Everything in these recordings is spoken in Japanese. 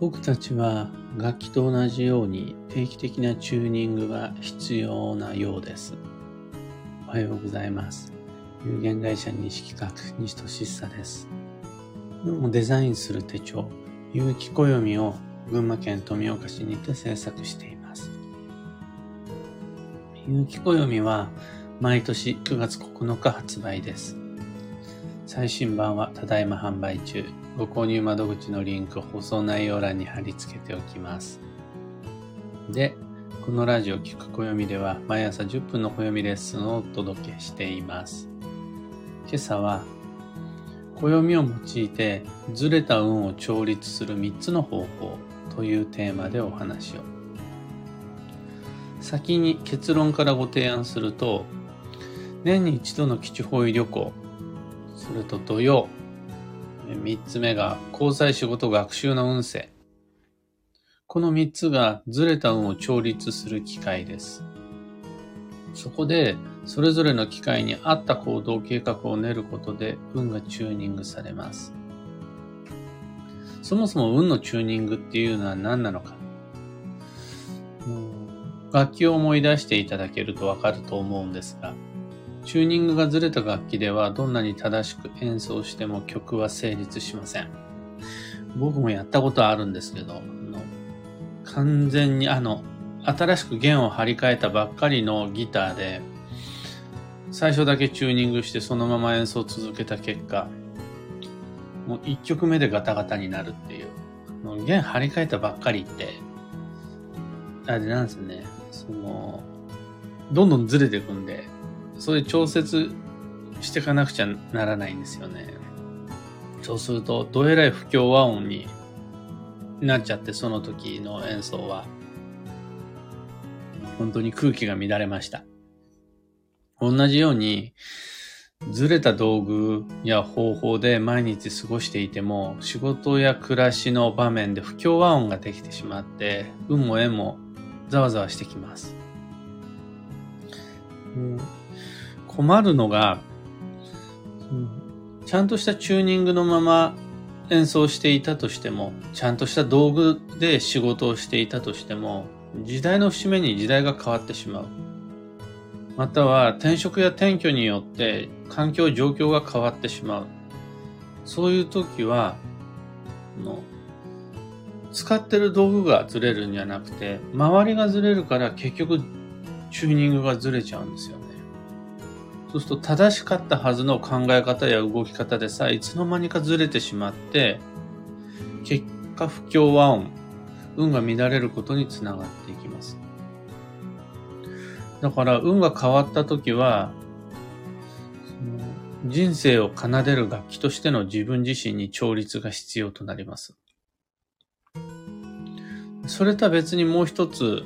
僕たちは楽器と同じように定期的なチューニングが必要なようです。おはようございます。有限会社西企画西俊久です。デザインする手帳、有機暦を群馬県富岡市にて制作しています。有機暦は毎年9月9日発売です。最新版はただいま販売中。ご購入窓口のリンク放送内容欄に貼り付けておきます。で、このラジオ聞く暦では毎朝10分の暦レッスンをお届けしています。今朝は暦を用いてずれた運を調律する3つの方法というテーマでお話を。先に結論からご提案すると、年に一度の基地方位旅行、それと土曜、三つ目が交際仕事学習の運勢。この三つがずれた運を調律する機会です。そこで、それぞれの機会に合った行動計画を練ることで運がチューニングされます。そもそも運のチューニングっていうのは何なのか。楽器を思い出していただけるとわかると思うんですが、チューニングがずれた楽器ではどんなに正しく演奏しても曲は成立しません。僕もやったことあるんですけど、完全にあの、新しく弦を張り替えたばっかりのギターで、最初だけチューニングしてそのまま演奏を続けた結果、もう一曲目でガタガタになるっていう。弦張り替えたばっかりって、あれなんですね、その、どんどんずれていくんで、そういう調節していかなくちゃならないんですよね。そうすると、どえらい不協和音になっちゃって、その時の演奏は、本当に空気が乱れました。同じように、ずれた道具や方法で毎日過ごしていても、仕事や暮らしの場面で不協和音ができてしまって、運も縁もざわざわしてきます。うん困るのが、ちゃんとしたチューニングのまま演奏していたとしても、ちゃんとした道具で仕事をしていたとしても、時代の節目に時代が変わってしまう。または転職や転居によって環境状況が変わってしまう。そういう時は、の使ってる道具がずれるんじゃなくて、周りがずれるから結局チューニングがずれちゃうんですよね。そうすると正しかったはずの考え方や動き方でさ、いつの間にかずれてしまって、結果不協和音、運が乱れることにつながっていきます。だから運が変わった時は、人生を奏でる楽器としての自分自身に調律が必要となります。それとは別にもう一つ、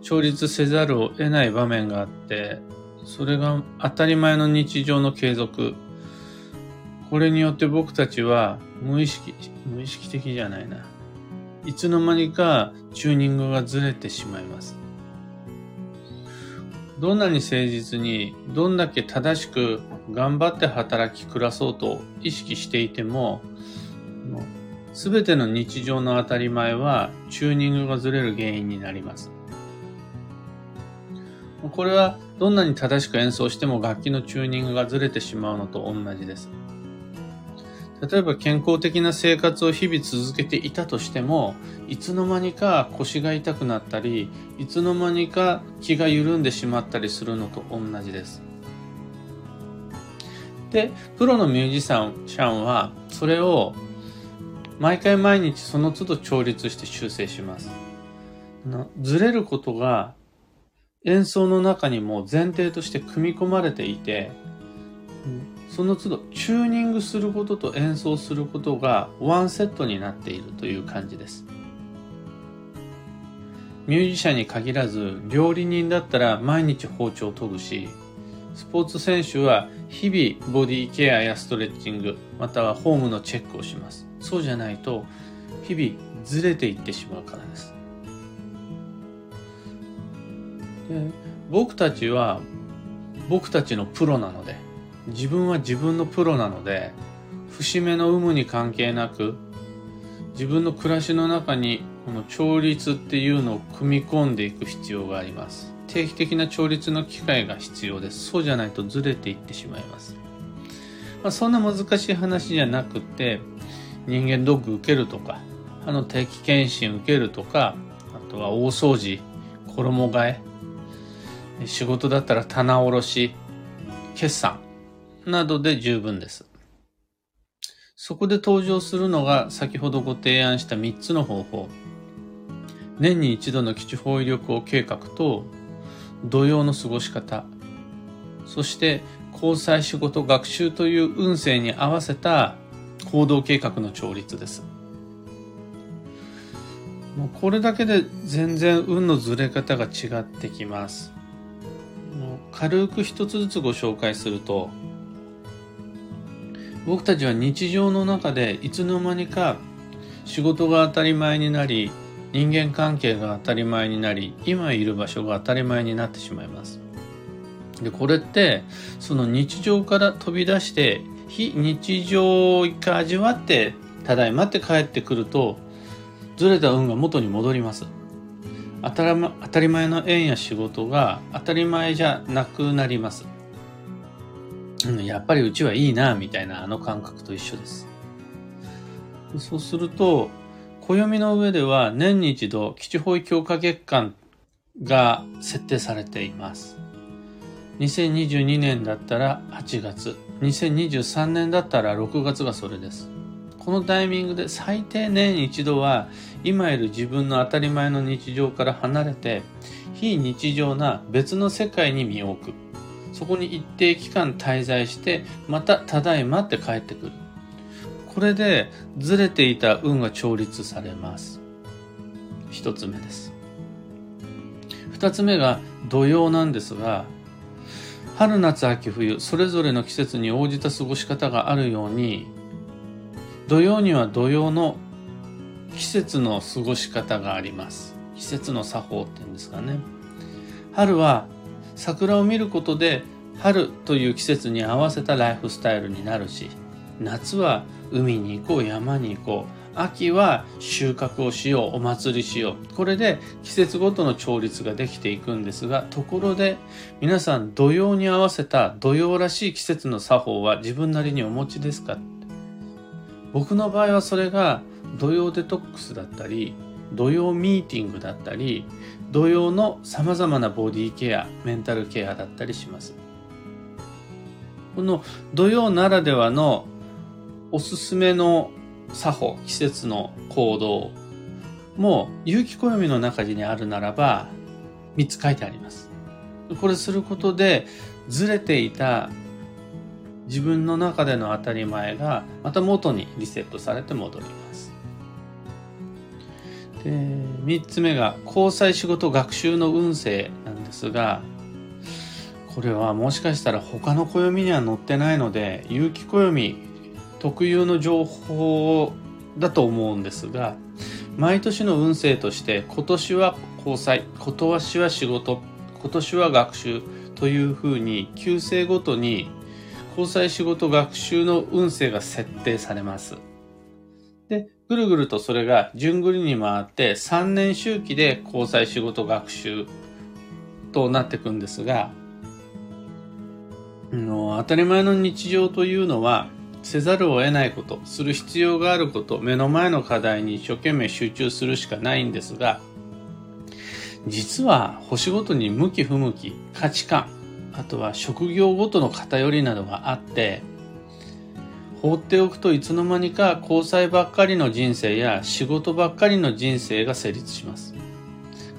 調律せざるを得ない場面があって、それが当たり前の日常の継続。これによって僕たちは無意識、無意識的じゃないな。いつの間にかチューニングがずれてしまいます。どんなに誠実に、どんだけ正しく頑張って働き暮らそうと意識していても、すべての日常の当たり前はチューニングがずれる原因になります。これはどんなに正しく演奏しても楽器のチューニングがずれてしまうのと同じです。例えば健康的な生活を日々続けていたとしても、いつの間にか腰が痛くなったり、いつの間にか気が緩んでしまったりするのと同じです。で、プロのミュージシャンは、それを毎回毎日その都度調律して修正します。ずれることが演奏の中にも前提として組み込まれていて、その都度チューニングすることと演奏することがワンセットになっているという感じです。ミュージシャンに限らず、料理人だったら毎日包丁を研ぐし、スポーツ選手は日々ボディケアやストレッチング、またはホームのチェックをします。そうじゃないと、日々ずれていってしまうからです。で僕たちは僕たちのプロなので自分は自分のプロなので節目の有無に関係なく自分の暮らしの中にこの調律っていうのを組み込んでいく必要があります。定期的な調律の機会が必要です。そうじゃないとずれていってしまいます。まあ、そんな難しい話じゃなくて、人間ドック受けるとか、あの定期検診受けるとか、あとは大掃除、衣替え、仕事だったら棚卸し、決算などで十分です。そこで登場するのが先ほどご提案した3つの方法。年に一度の基地方位旅行計画と土曜の過ごし方、そして交際仕事学習という運勢に合わせた行動計画の調律です。もうこれだけで全然運のずれ方が違ってきます。軽く一つずつご紹介すると、僕たちは日常の中でいつの間にか仕事が当たり前になり、人間関係が当たり前になり今いる場所が当たり前になってしまいます。でこれってその日常から飛び出して非日常を一回味わってただいまって帰ってくるとずれた運が元に戻ります。当たり当たり前の縁や仕事が当たり前じゃなくなります、うん、やっぱりうちはいいなみたいなあの感覚と一緒ですそうすると暦の上では年に一度基地方位強化月間が設定されています。2022年だったら8月、2023年だったら6月がそれです。このタイミングで最低年一度は今いる自分の当たり前の日常から離れて非日常な別の世界に身を置く。そこに一定期間滞在してまたただいまって帰ってくる。これでずれていた運が調律されます。一つ目です。二つ目が土曜なんですが、春夏秋冬それぞれの季節に応じた過ごし方があるように、土曜には土曜の季節の過ごし方があります。季節の作法っていうんですかね。春は桜を見ることで春という季節に合わせたライフスタイルになるし、夏は海に行こう山に行こう秋は収穫をしようお祭りしようこれで季節ごとの調律ができていくんですがところで皆さん土曜に合わせた土曜らしい季節の作法は自分なりにお持ちですか？僕の場合はそれが土曜デトックスだったり土曜ミーティングだったり土曜の様々なボディケアメンタルケアだったりしますこの土曜ならではのおすすめの作法、季節の行動も有機暦の中にあるならば3つ書いてあります。これすることでずれていた自分の中での当たり前がまた元にリセットされて戻ります。で3つ目が交際仕事学習の運勢なんですがこれはもしかしたら他の暦には載ってないので有機暦特有の情報だと思うんですが毎年の運勢として今年は交際今年は仕事今年は学習というふうに旧姓ごとに交際仕事学習の運勢が設定されます。で、ぐるぐるとそれが順繰りに回って3年周期で交際仕事学習となっていくんですが、当たり前の日常というのはせざるを得ないこと、する必要があること、目の前の課題に一生懸命集中するしかないんですが、実は星ごとに向き不向き、価値観、あとは職業ごとの偏りなどがあって、放っておくといつの間にか交際ばっかりの人生や仕事ばっかりの人生が成立します。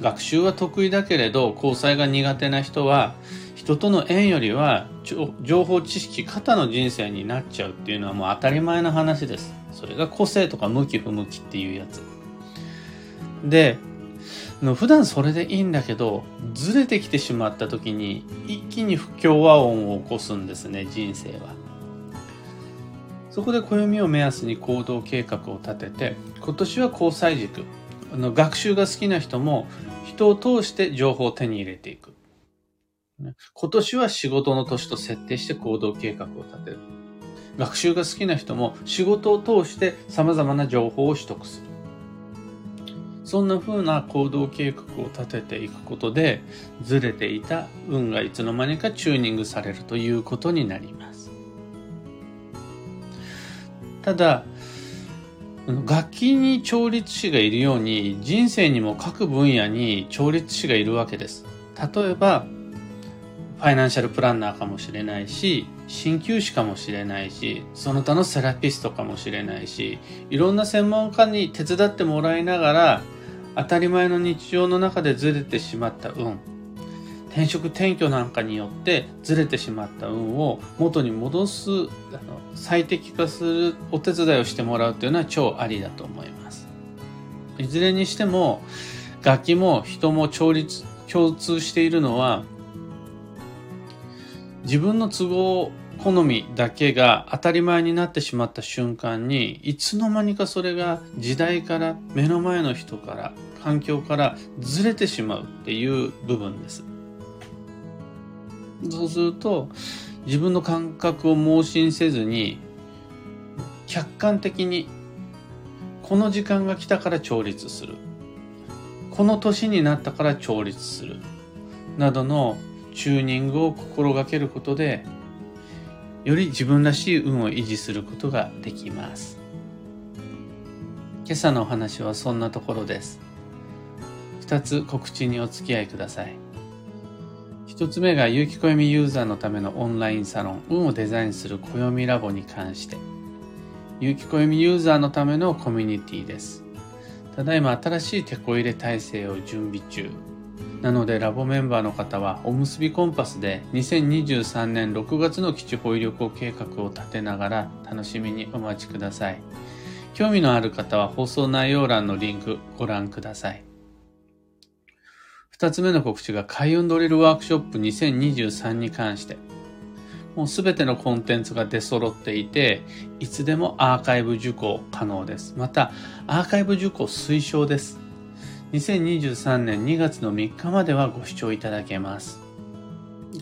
学習は得意だけれど交際が苦手な人は人との縁よりは情報知識型の人生になっちゃうっていうのはもう当たり前の話ですそれが個性とか向き不向きっていうやつで普段それでいいんだけどずれてきてしまった時に一気に不協和音を起こすんですね人生はそこで暦を目安に行動計画を立てて今年は交際軸あの学習が好きな人も人を通して情報を手に入れていく今年は仕事の年と設定して行動計画を立てる。学習が好きな人も仕事を通して様々な情報を取得する。そんな風な行動計画を立てていくことで、ずれていた運がいつの間にかチューニングされるということになります。ただ、楽器に調律師がいるように人生にも各分野に調律師がいるわけです。例えば、ファイナンシャルプランナーかもしれないし、鍼灸師かもしれないし、その他のセラピストかもしれないし、いろんな専門家に手伝ってもらいながら、当たり前の日常の中でずれてしまった運、転職転居なんかによってずれてしまった運を元に戻す、あの最適化するお手伝いをしてもらうというのは超ありだと思います。いずれにしても、楽器も人も調律、共通しているのは、自分の都合好みだけが当たり前になってしまった瞬間にいつの間にかそれが時代から目の前の人から環境からずれてしまうっていう部分です。そうすると自分の感覚を盲信せずに客観的にこの時間が来たから調律するこの年になったから調律するなどのチューニングを心がけることでより自分らしい運を維持することができます。今朝のお話はそんなところです。2つ告知にお付き合いください。1つ目が有機暦ユーザーのためのオンラインサロン運をデザインする暦ラボに関して。有機暦ユーザーのためのコミュニティです。ただいま新しいテこ入れ体制を準備中。なのでラボメンバーの方はおむすびコンパスで2023年6月の基地保医旅行計画を立てながら楽しみにお待ちください。興味のある方は放送内容欄のリンクご覧ください。二つ目の告知が開運ドリルワークショップ2023に関して、もうすべてのコンテンツが出揃っていて、いつでもアーカイブ受講可能です。また、アーカイブ受講推奨です。2023年2月の3日まではご視聴いただけます。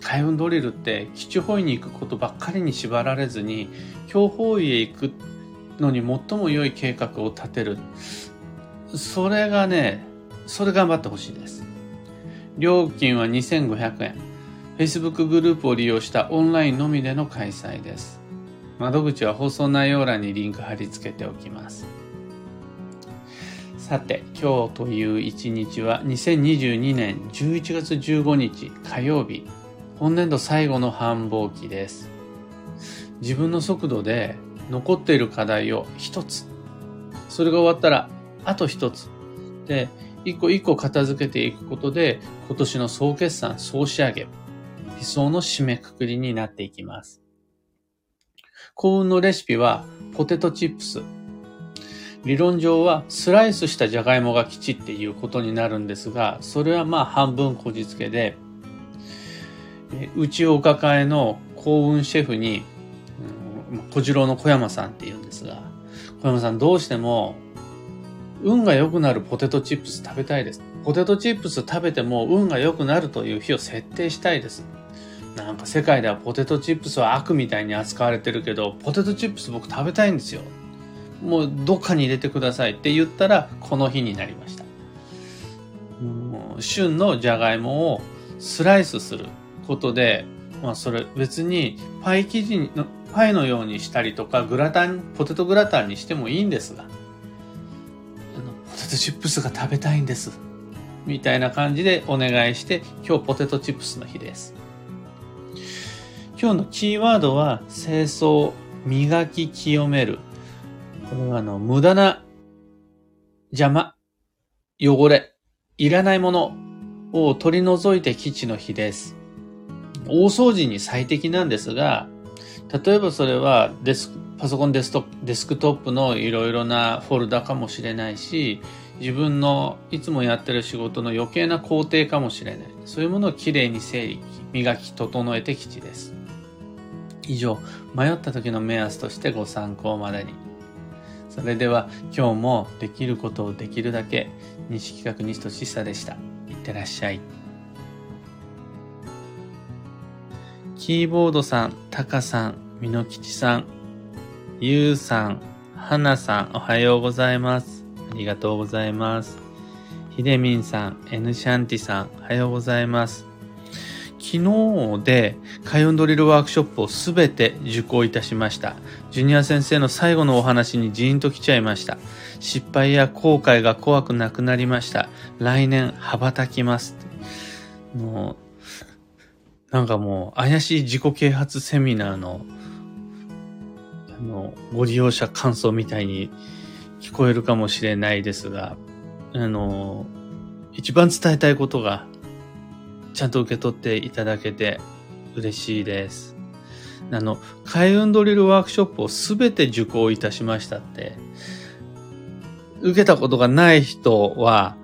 開運ドリルって基地方位に行くことばっかりに縛られずに強方位へ行くのに最も良い計画を立てる。それがねそれ頑張ってほしいです。料金は2500円 Facebook グループを利用したオンラインのみでの開催です。窓口は放送内容欄にリンク貼り付けておきます。さて、今日という一日は2022年11月15日火曜日、本年度最後の繁忙期です。自分の速度で残っている課題を一つ、それが終わったらあと一つ、で、一個一個片付けていくことで今年の総決算、総仕上げ、理想の締めくくりになっていきます。幸運のレシピはポテトチップス、理論上はスライスしたじゃがいもが吉っていうことになるんですが、それはまあ半分こじつけで、うちお抱えの幸運シェフに、うん小次郎の小山さんって言うんですが、小山さんどうしても運が良くなるポテトチップス食べたいです。ポテトチップス食べても運が良くなるという日を設定したいです。なんか世界ではポテトチップスは悪みたいに扱われてるけど、ポテトチップス僕食べたいんですよ。もうどっかに入れてくださいって言ったらこの日になりました。旬のじゃがいもをスライスすることで、まあそれ別にパイ生地の、パイのようにしたりとかグラタン、ポテトグラタンにしてもいいんですが、あのポテトチップスが食べたいんです。みたいな感じでお願いして、今日ポテトチップスの日です。今日のキーワードは、清掃、磨き、清める、これはあの、無駄な邪魔、汚れ、いらないものを取り除いて基地の日です。大掃除に最適なんですが、例えばそれはデスパソコンデストデスクトップのいろいろなフォルダかもしれないし、自分のいつもやってる仕事の余計な工程かもしれない。そういうものをきれいに整理、磨き、整えて基地です。以上、迷った時の目安としてご参考までに。それでは今日もできることをできるだけ西企画西俊久でした。いってらっしゃい。キーボードさん、タカさん、ミノキチさん、ユウさん、ハナさん、おはようございます。ありがとうございます。ひでみんさん、エヌシャンティさん、おはようございます。昨日で開運ドリルワークショップをすべて受講いたしました。ジュニア先生の最後のお話にジーンと来ちゃいました。失敗や後悔が怖くなくなりました。来年羽ばたきます。もう、なんかもう怪しい自己啓発セミナーの、あの、ご利用者感想みたいに聞こえるかもしれないですが、あの、一番伝えたいことが、ちゃんと受け取っていただけて嬉しいです。あの、開運ドリルワークショップをすべて受講いたしましたって、受けたことがない人は、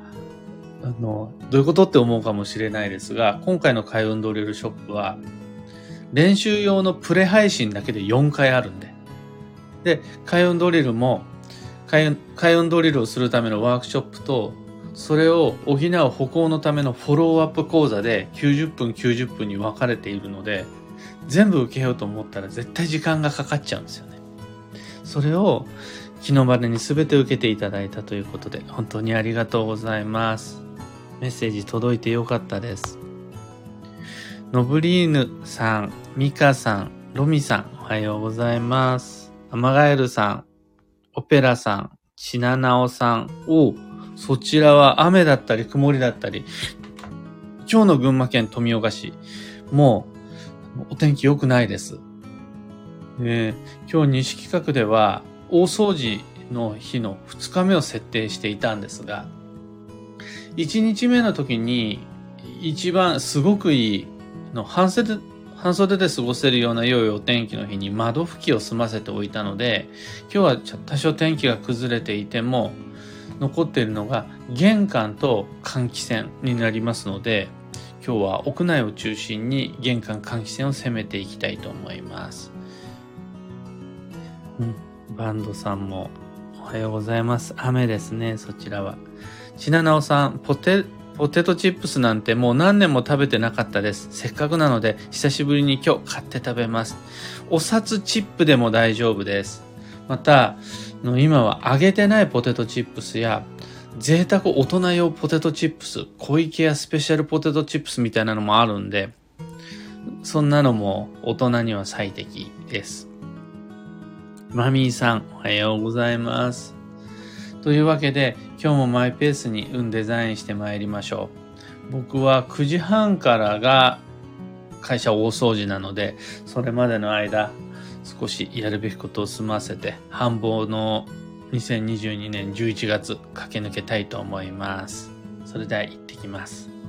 あの、どういうことって思うかもしれないですが、今回の開運ドリルショップは、練習用のプレ配信だけで4回あるんで。で、開運ドリルも開運、開運ドリルをするためのワークショップと、それを補う歩行のためのフォローアップ講座で90分90分に分かれているので、全部受けようと思ったら絶対時間がかかっちゃうんですよね。それを昨日までに全て受けていただいたということで、本当にありがとうございます。メッセージ届いてよかったです。ノブリーヌさん、ミカさん、ロミさん、おはようございます。アマガエルさん、オペラさん、シナナオさん、おそちらは雨だったり曇りだったり、今日の群馬県富岡市、もうお天気良くないです。えー、今日西企画では大掃除の日の2日目を設定していたんですが、1日目の時に一番すごくいいの半袖半袖で過ごせるような良いお天気の日に窓拭きを済ませておいたので、今日は多少天気が崩れていても、残っているのが玄関と換気扇になりますので、今日は屋内を中心に玄関換気扇を攻めていきたいと思います。うん、バンドさんもおはようございます。雨ですね、そちらは。ちななおさん、ポテポテトチップスなんてもう何年も食べてなかったです。せっかくなので久しぶりに今日買って食べます。お札チップでも大丈夫です。また、の今は揚げてないポテトチップスや贅沢大人用ポテトチップス、小池やスペシャルポテトチップスみたいなのもあるんで、そんなのも大人には最適です。マミーさん、おはようございます。というわけで、今日もマイペースに運デザインして参りましょう。僕は9時半からが会社大掃除なので、それまでの間、少しやるべきことを済ませて、繁忙の2022年11月駆け抜けたいと思います。それでは行ってきます。